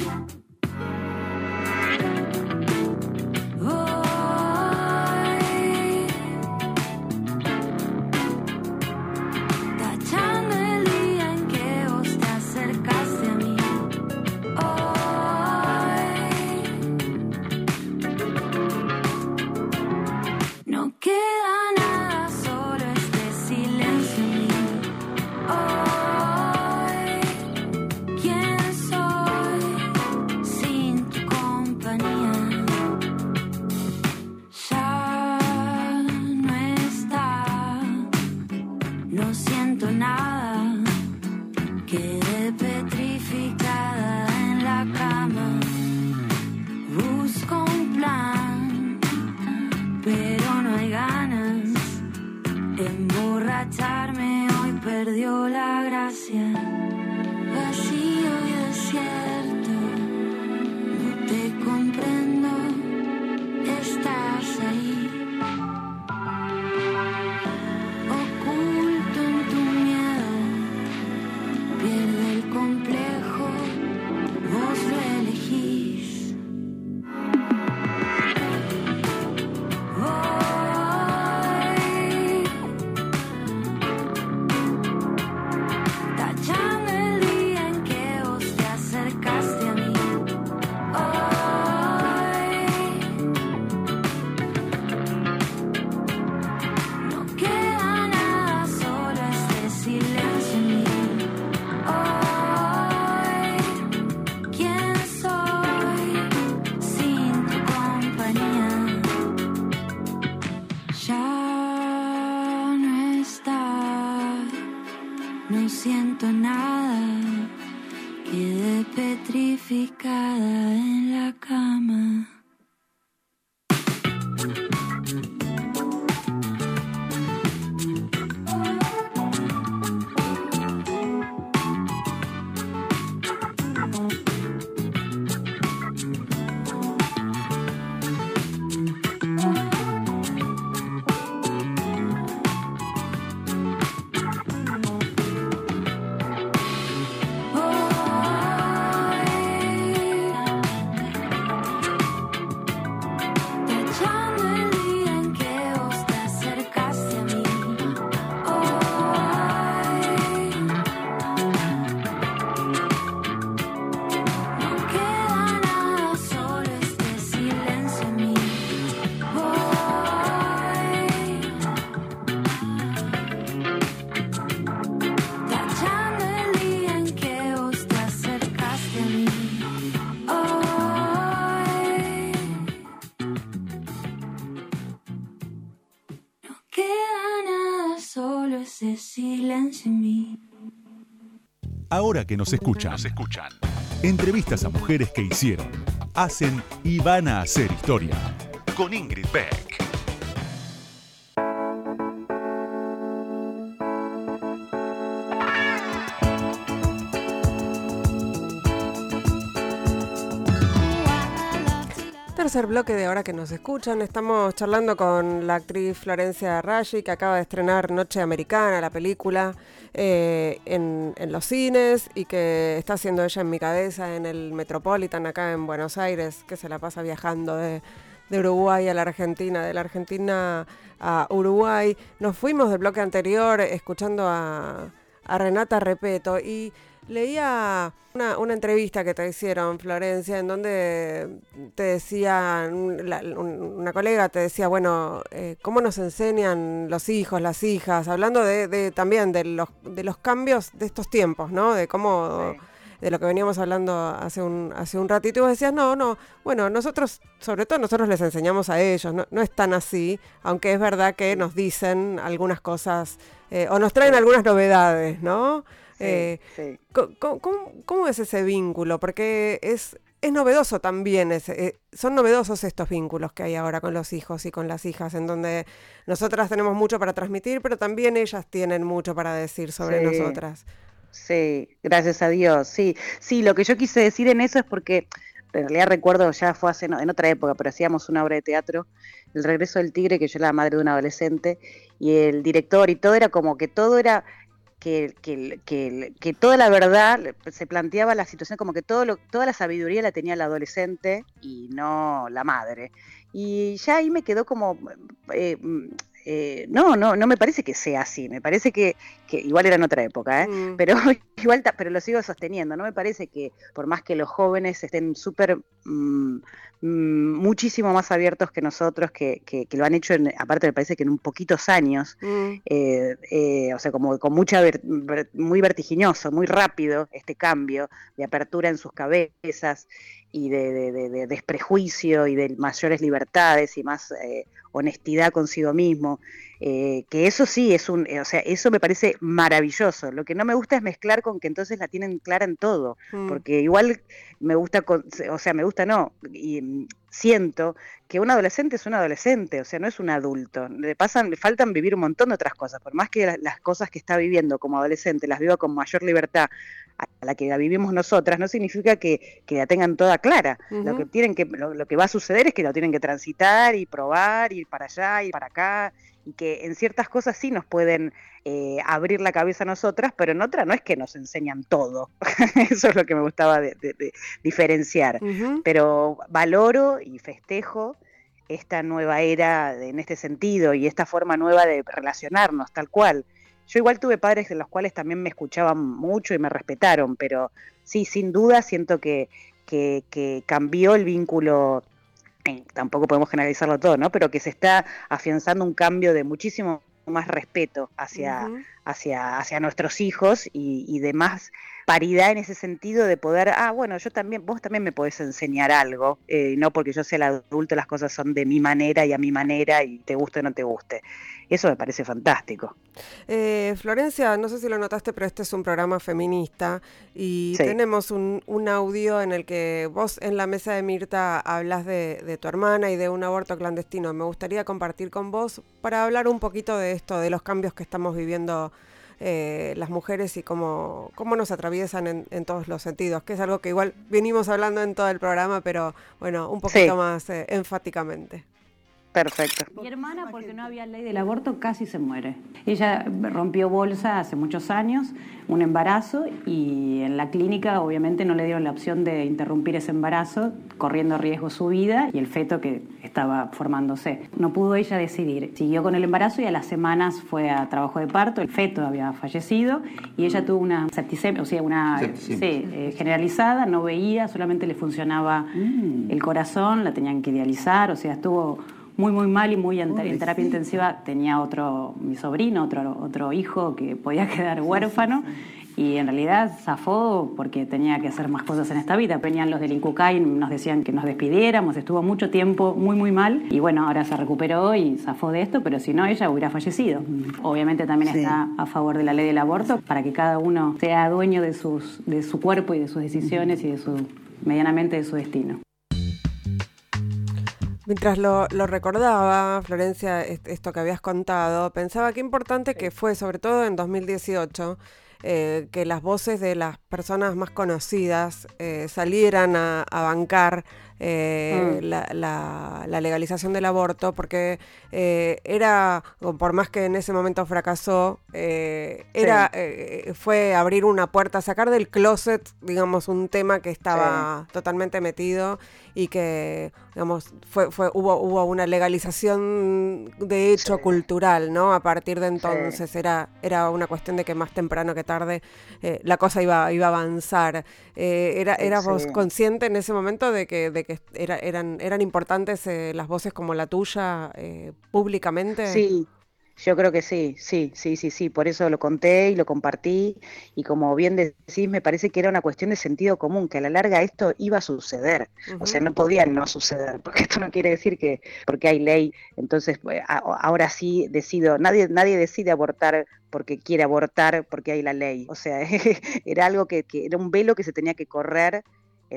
[SPEAKER 1] Ahora que nos escuchan, nos escuchan. Entrevistas a mujeres que hicieron, hacen y van a hacer historia. Con Ingrid Beck.
[SPEAKER 2] Tercer bloque de ahora que nos escuchan, estamos charlando con la actriz Florencia Raggi, que acaba de estrenar Noche Americana, la película, eh, en, en los cines y que está haciendo ella en mi cabeza en el Metropolitan acá en Buenos Aires, que se la pasa viajando de, de Uruguay a la Argentina, de la Argentina a Uruguay. Nos fuimos del bloque anterior escuchando a, a Renata Repeto y leía una, una entrevista que te hicieron, Florencia, en donde te decía, la- una colega te decía, bueno, eh, ¿cómo nos enseñan los hijos, las hijas? Hablando de, de- también de los, de los cambios de estos tiempos, ¿no? De cómo... De lo que veníamos hablando hace un, hace un ratito, y vos decías, no, no, bueno, nosotros, sobre todo nosotros les enseñamos a ellos, no, no es tan así, aunque es verdad que nos dicen algunas cosas, eh, o nos traen algunas novedades, ¿no? Eh,
[SPEAKER 3] sí.
[SPEAKER 2] ¿Cómo, cómo es ese vínculo? Porque es, es novedoso también, eh, son novedosos estos vínculos que hay ahora con los hijos y con las hijas, en donde nosotras tenemos mucho para transmitir, pero también ellas tienen mucho para decir sobre
[SPEAKER 3] Sí.
[SPEAKER 2] nosotras.
[SPEAKER 3] Sí, gracias a Dios. Sí, sí, lo que yo quise decir en eso es porque en realidad recuerdo, ya fue hace, no, en otra época, pero hacíamos una obra de teatro, El regreso del tigre, que yo era la madre de un adolescente, y el director y todo era como que todo era que, que, que, que toda la verdad se planteaba la situación como que todo lo, toda la sabiduría la tenía el adolescente y no la madre. Y ya ahí me quedó como, eh, eh, no, no, no me parece que sea así, me parece que, que igual era en otra época, ¿eh?
[SPEAKER 2] Mm.
[SPEAKER 3] pero igual, pero lo sigo sosteniendo, no me parece que por más que los jóvenes estén súper, mm, mm, muchísimo más abiertos que nosotros, que, que- que lo han hecho, en- aparte me parece que en un poquitos años, eh, eh, o sea, como con mucha, ver- ver- muy vertiginoso, muy rápido este cambio de apertura en sus cabezas y de, de- de- de desprejuicio y de mayores libertades y más honestidad consigo mismo, eh, que eso sí es un, eh, o sea, eso me parece maravilloso. Lo que no me gusta es mezclar con que entonces la tienen clara en todo,
[SPEAKER 2] Mm.
[SPEAKER 3] porque igual me gusta, con- o sea, me gusta no, y siento que un adolescente es un adolescente, o sea, no es un adulto. Le pasan, le faltan vivir un montón de otras cosas, por más que la- las cosas que está viviendo como adolescente las viva con mayor libertad a la que la vivimos nosotras, no significa que, que la tengan toda clara. Lo que tienen que, lo, lo que va a suceder es que lo tienen que transitar y probar, ir para allá, ir para acá, y que en ciertas cosas sí nos pueden eh, abrir la cabeza a nosotras, pero en otras no es que nos enseñan todo. Eso es lo que me gustaba de- de- de diferenciar pero valoro y festejo esta nueva era de- en este sentido y esta forma nueva de relacionarnos, tal cual. Yo igual tuve padres de los cuales también me escuchaban mucho y me respetaron, pero sí, sin duda siento que, que, que cambió el vínculo, tampoco podemos generalizarlo todo, ¿no? Pero que se está afianzando un cambio de muchísimo más respeto hacia, hacia, hacia nuestros hijos y, y de más paridad en ese sentido de poder, ah, bueno, yo también, vos también me podés enseñar algo, eh, no porque yo sea el adulto, las cosas son de mi manera y a mi manera y te guste o no te guste. Eso me parece fantástico.
[SPEAKER 2] Eh, Florencia, no sé si lo notaste, pero este es un programa feminista y
[SPEAKER 3] Sí.
[SPEAKER 2] tenemos un, un audio en el que vos en la mesa de Mirta hablas de, de tu hermana y de un aborto clandestino. Me gustaría compartir con vos para hablar un poquito de esto, de los cambios que estamos viviendo eh, las mujeres y cómo, cómo nos atraviesan en, en todos los sentidos, que es algo que igual venimos hablando en todo el programa, pero bueno, un poquito
[SPEAKER 3] Sí.
[SPEAKER 2] más eh, enfáticamente.
[SPEAKER 3] Perfecto.
[SPEAKER 10] Mi hermana, porque no había ley del aborto, casi se muere. Ella rompió bolsa hace muchos años, un embarazo, y en la clínica obviamente no le dieron la opción de interrumpir ese embarazo, corriendo riesgo su vida y el feto que estaba formándose. No pudo ella decidir. Siguió con el embarazo y a las semanas fue a trabajo de parto. El feto había fallecido y ella tuvo una septicemia, o sea, una sí, eh, generalizada, no veía, solamente le funcionaba el corazón, la tenían que idealizar, o sea, estuvo muy, muy mal y muy en, en terapia intensiva. Tenía otro, mi sobrino, otro, otro hijo que podía quedar huérfano y en realidad zafó porque tenía que hacer más cosas en esta vida. Venían los del Incucay, nos decían que nos despidiéramos, estuvo mucho tiempo muy muy mal y bueno, ahora se recuperó y zafó de esto, pero si no ella hubiera fallecido. Obviamente también está a favor de la ley del aborto para que cada uno sea dueño de, sus, de su cuerpo y de sus decisiones y de su medianamente de su destino.
[SPEAKER 2] Mientras lo, recordaba, Florencia, esto que habías contado, pensaba qué importante que fue, sobre todo en 2018, eh, que las voces de las personas más conocidas eh, salieran a, bancar eh, mm. la, legalización del aborto, porque era, por más que en ese momento fracasó, era, fue abrir una puerta, sacar del closet, digamos, un tema que estaba totalmente metido y que, digamos, fue, fue, hubo, hubo una legalización de hecho cultural, ¿no? A partir de entonces era, era una cuestión de que más temprano que tarde eh, la cosa iba, iba a avanzar. Eh, era, ¿Eras vos consciente en ese momento de que, de que era, eran, eran importantes eh, las voces como la tuya públicamente?
[SPEAKER 3] Sí, yo creo que sí, sí, sí, sí, sí, por eso lo conté y lo compartí. Y como bien decís, me parece que era una cuestión de sentido común, que a la larga esto iba a suceder, o sea, no podía no suceder, porque esto no quiere decir que porque hay ley, entonces pues, ahora sí decido, nadie, nadie decide abortar porque quiere abortar porque hay la ley, o sea, era algo que, era un velo que se tenía que correr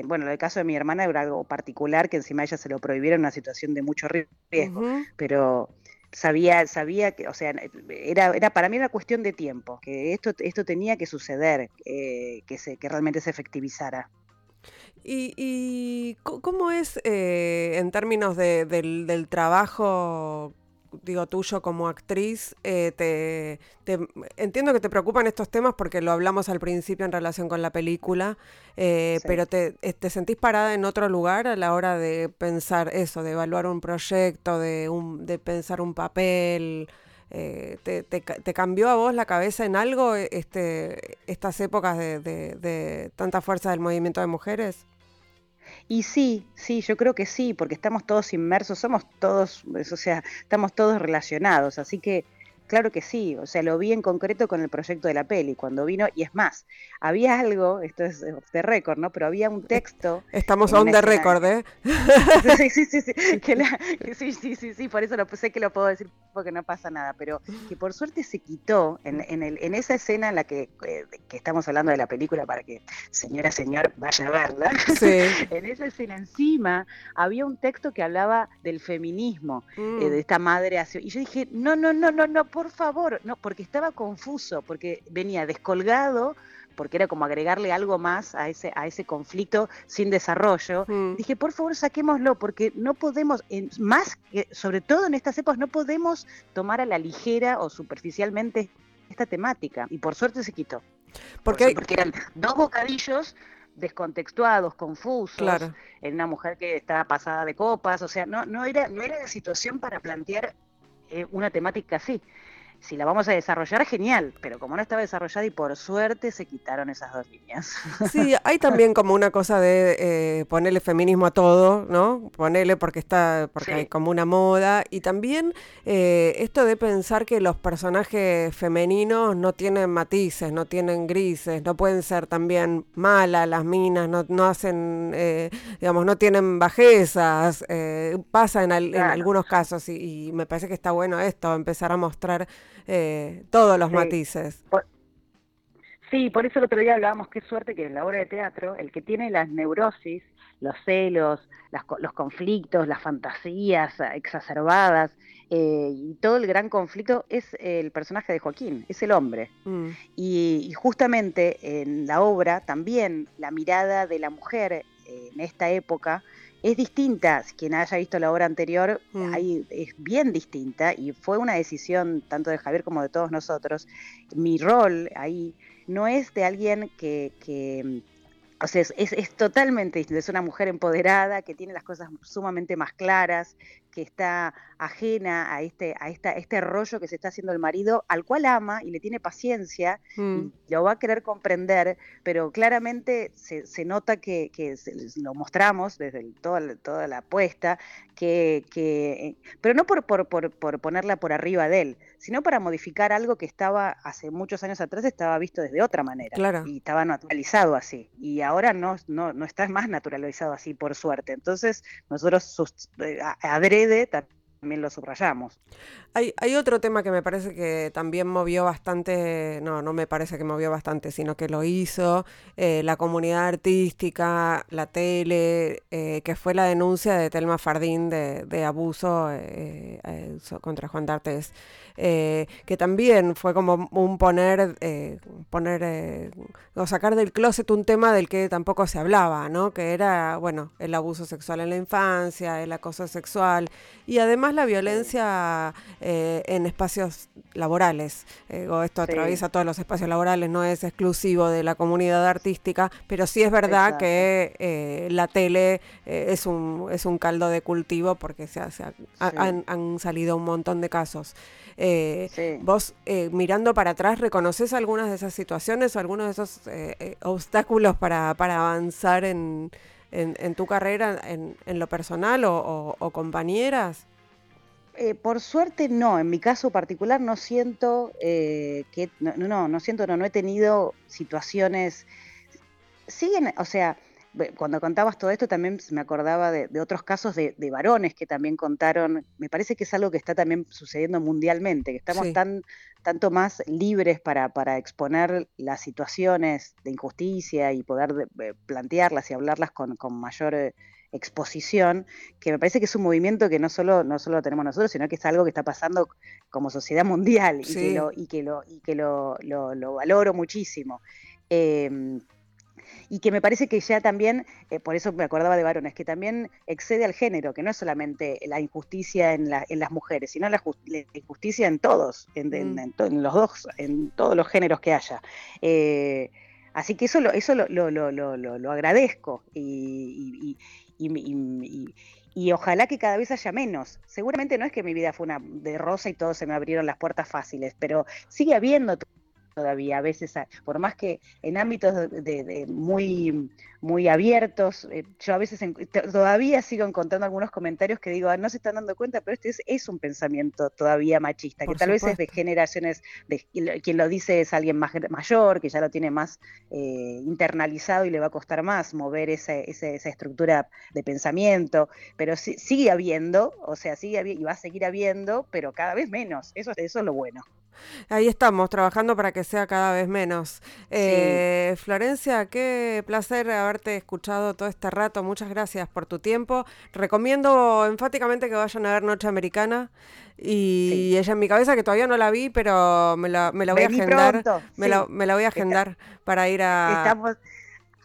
[SPEAKER 3] bueno, en el caso de mi hermana era algo particular, que encima ella se lo prohibieron en una situación de mucho riesgo, pero sabía, sabía que, o sea, era, era para mí una cuestión de tiempo, que esto, esto tenía que suceder, eh, que, se, que realmente se efectivizara.
[SPEAKER 2] ¿Y, y cómo es eh, en términos de, del, del, trabajo digo, tuyo como actriz, eh, te, entiendo que te preocupan estos temas porque lo hablamos al principio en relación con la película, eh, pero te, eh, te, sentís parada en otro lugar a la hora de pensar eso, de evaluar un proyecto, de, un, de pensar un papel. te, te, cambió a vos la cabeza en algo este, estas épocas de, de tanta fuerza del movimiento de mujeres?
[SPEAKER 3] Y sí, sí, yo creo que sí, porque estamos todos inmersos, somos todos, o sea, estamos todos relacionados, así que Claro que sí, o sea, lo vi en concreto con el proyecto de la peli, cuando vino, y es más, había algo, esto es de récord, ¿no? Pero había un texto.
[SPEAKER 2] Estamos on the record, ¿eh?
[SPEAKER 3] Sí, sí, sí, sí, sí, sí, sí, sí, por eso lo, sé que lo puedo decir porque no pasa nada, pero que por suerte se quitó en, en, el, en esa escena en la que, eh, que, estamos hablando de la película para que señora, señor vaya a verla. Sí. en esa escena encima había un texto que hablaba del feminismo, eh, mm. de esta madre. Y yo dije, no, no, no, no, no por favor, no, porque estaba confuso, porque venía descolgado, porque era como agregarle algo más a ese, a ese conflicto sin desarrollo. Mm. Dije, por favor, saquémoslo, porque no podemos, más que, sobre todo en estas épocas, no podemos tomar a la ligera o superficialmente esta temática. Y por suerte se quitó. Porque, porque eran dos bocadillos descontextuados, confusos, en una mujer que estaba pasada de copas, o sea, no, no, era, no era la situación para plantear eh, una temática así si la vamos a desarrollar, genial, pero como no estaba desarrollada y por suerte se quitaron esas dos líneas.
[SPEAKER 2] Sí, hay también como una cosa de eh, ponerle feminismo a todo, ¿no? Ponerle porque está, porque hay como una moda. Y también eh, esto de pensar que los personajes femeninos no tienen matices, no tienen grises, no pueden ser también malas las minas, no, no hacen, eh, digamos, no tienen bajezas, pasa en, algunos casos y, y me parece que está bueno esto, empezar a mostrar eh, todos los matices.
[SPEAKER 3] sí, por eso el otro día hablábamos, qué suerte que en la obra de teatro, el que tiene las neurosis, los celos, los conflictos, las fantasías exacerbadas eh, y todo el gran conflicto es el personaje de Joaquín, es el hombre. Mm. Y, justamente en la obra también la mirada de la mujer en esta época es distinta, quien haya visto la obra anterior, mm. es bien distinta y fue una decisión tanto de Javier como de todos nosotros. Mi rol ahí no es de alguien que, que o sea, es, es, totalmente distinto. Es una mujer empoderada que tiene las cosas sumamente más claras, que está ajena a este, a esta, este rollo que se está haciendo el marido, al cual ama y le tiene paciencia mm. y lo va a querer comprender, pero claramente se, se nota que, que lo mostramos desde toda, toda la apuesta, que, que, pero no por, por, por, por ponerla por arriba de él, sino para modificar algo que estaba hace muchos años atrás estaba visto desde otra manera
[SPEAKER 2] Claro.
[SPEAKER 3] y estaba naturalizado así y ahora no, no, no está más naturalizado así por suerte. Entonces nosotros eh, adrede también lo subrayamos.
[SPEAKER 2] Hay, hay otro tema que me parece que también movió bastante, no, no me parece que movió bastante, sino que lo hizo eh, la comunidad artística, la tele, eh, que fue la denuncia de Telma Fardín de, de abuso eh, eh, contra Juan D'Artes, eh, que también fue como un poner, eh, poner eh, o sacar del closet un tema del que tampoco se hablaba, ¿no? Que era, bueno, el abuso sexual en la infancia, el acoso sexual y además la violencia eh, en espacios laborales. O esto
[SPEAKER 3] Sí.
[SPEAKER 2] atraviesa todos los espacios laborales, no es exclusivo de la comunidad artística, pero sí es verdad
[SPEAKER 3] Exacto.
[SPEAKER 2] que la tele es, un, es un caldo de cultivo porque se, hace- ha-
[SPEAKER 3] Sí.
[SPEAKER 2] han, han salido un montón de casos. Eh,
[SPEAKER 3] Sí.
[SPEAKER 2] Vos, eh, mirando para atrás, ¿reconoces algunas de esas situaciones o algunos de esos eh, obstáculos para, para avanzar en, en, en tu carrera, en, en lo personal o, o- o compañeras?
[SPEAKER 3] Por suerte no, en mi caso particular no siento que, no, no, siento, no, no he tenido situaciones, siguen, o sea, cuando contabas todo esto también me acordaba de, de otros casos de, de varones que también contaron, me parece que es algo que está también sucediendo mundialmente, que estamos
[SPEAKER 2] Sí.
[SPEAKER 3] tan, tanto más libres para, para exponer las situaciones de injusticia y poder de- eh, plantearlas y hablarlas con, con mayor... eh, exposición, que me parece que es un movimiento que no solo, no solo lo tenemos nosotros, sino que es algo que está pasando como sociedad mundial y que lo, y que lo, y que lo, lo- lo valoro muchísimo. Em, y que me parece que ya también, eh, por eso me acordaba de varones, que también excede al género, que no es solamente la injusticia en, la- en las mujeres, sino la, la injusticia en todos, en,
[SPEAKER 2] Mm.
[SPEAKER 3] en to- en los dos, en todos los géneros que haya. Eh, así que eso lo, eso lo, lo- lo- lo- lo- lo agradezco y, y- y- y- y- y ojalá que cada vez haya menos. Seguramente no es que mi vida fue una de rosa y todos se me abrieron las puertas fáciles, pero sigue habiendo todavía a veces, por más que en ámbitos de, de- muy, muy abiertos, eh, yo a veces en- todavía sigo encontrando algunos comentarios que digo, "Ah, no se están dando cuenta, pero este es, es un pensamiento todavía machista,
[SPEAKER 2] Por
[SPEAKER 3] que tal vez es de generaciones, de, quien lo dice es alguien más mayor, que ya lo tiene más eh, internalizado y le va a costar más mover ese- ese- esa estructura de pensamiento, pero sí- sigue habiendo, o sea, sigue habi- y va a seguir habiendo, pero cada vez menos, eso, eso es lo bueno.
[SPEAKER 2] Ahí estamos, trabajando para que sea cada vez menos. Eh, Florencia, qué placer haberte escuchado todo este rato. Muchas gracias por tu tiempo. Recomiendo enfáticamente que vayan a ver Noche Americana. Y ella en mi cabeza, que todavía no la vi, pero me la, me la voy
[SPEAKER 3] Vení
[SPEAKER 2] a agendar.
[SPEAKER 3] pronto,
[SPEAKER 2] me,
[SPEAKER 3] sí.
[SPEAKER 2] la, me la voy a
[SPEAKER 3] Está-
[SPEAKER 2] agendar para ir a.
[SPEAKER 3] Estamos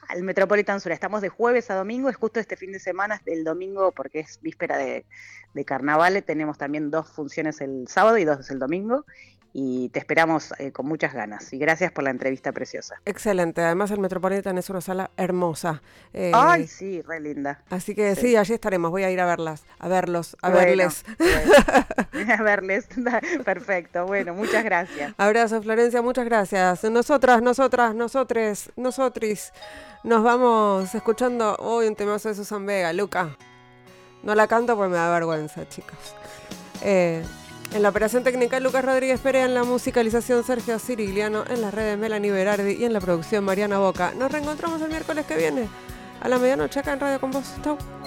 [SPEAKER 3] al Metropolitan Sur, estamos de jueves a domingo, es justo este fin de semana, el domingo, porque es víspera de, de carnaval, tenemos también dos funciones el sábado y dos el domingo, y te esperamos eh, con muchas ganas. Y gracias por la entrevista preciosa.
[SPEAKER 2] Excelente. Además, el Metropolitan es una sala hermosa. Eh,
[SPEAKER 3] Ay, sí, re linda.
[SPEAKER 2] Así que sí.
[SPEAKER 3] sí.
[SPEAKER 2] allí estaremos. Voy a ir a verlas, a verlos, a
[SPEAKER 3] Bueno,
[SPEAKER 2] verles.
[SPEAKER 3] bueno. a verles. Perfecto, bueno, muchas gracias.
[SPEAKER 2] Abrazo, Florencia, muchas gracias. Nosotras, nosotras, nosotres, nosotris, nos vamos escuchando hoy un temazo de Susan Vega, Luca. No la canto porque me da vergüenza, chicos. Eh, en la operación técnica, Lucas Rodríguez Perea, en la musicalización, Sergio Cirigliano, en las redes, Melanie Berardi y en la producción, Mariana Boca. Nos reencontramos el miércoles que viene a la medianoche acá en Radio con.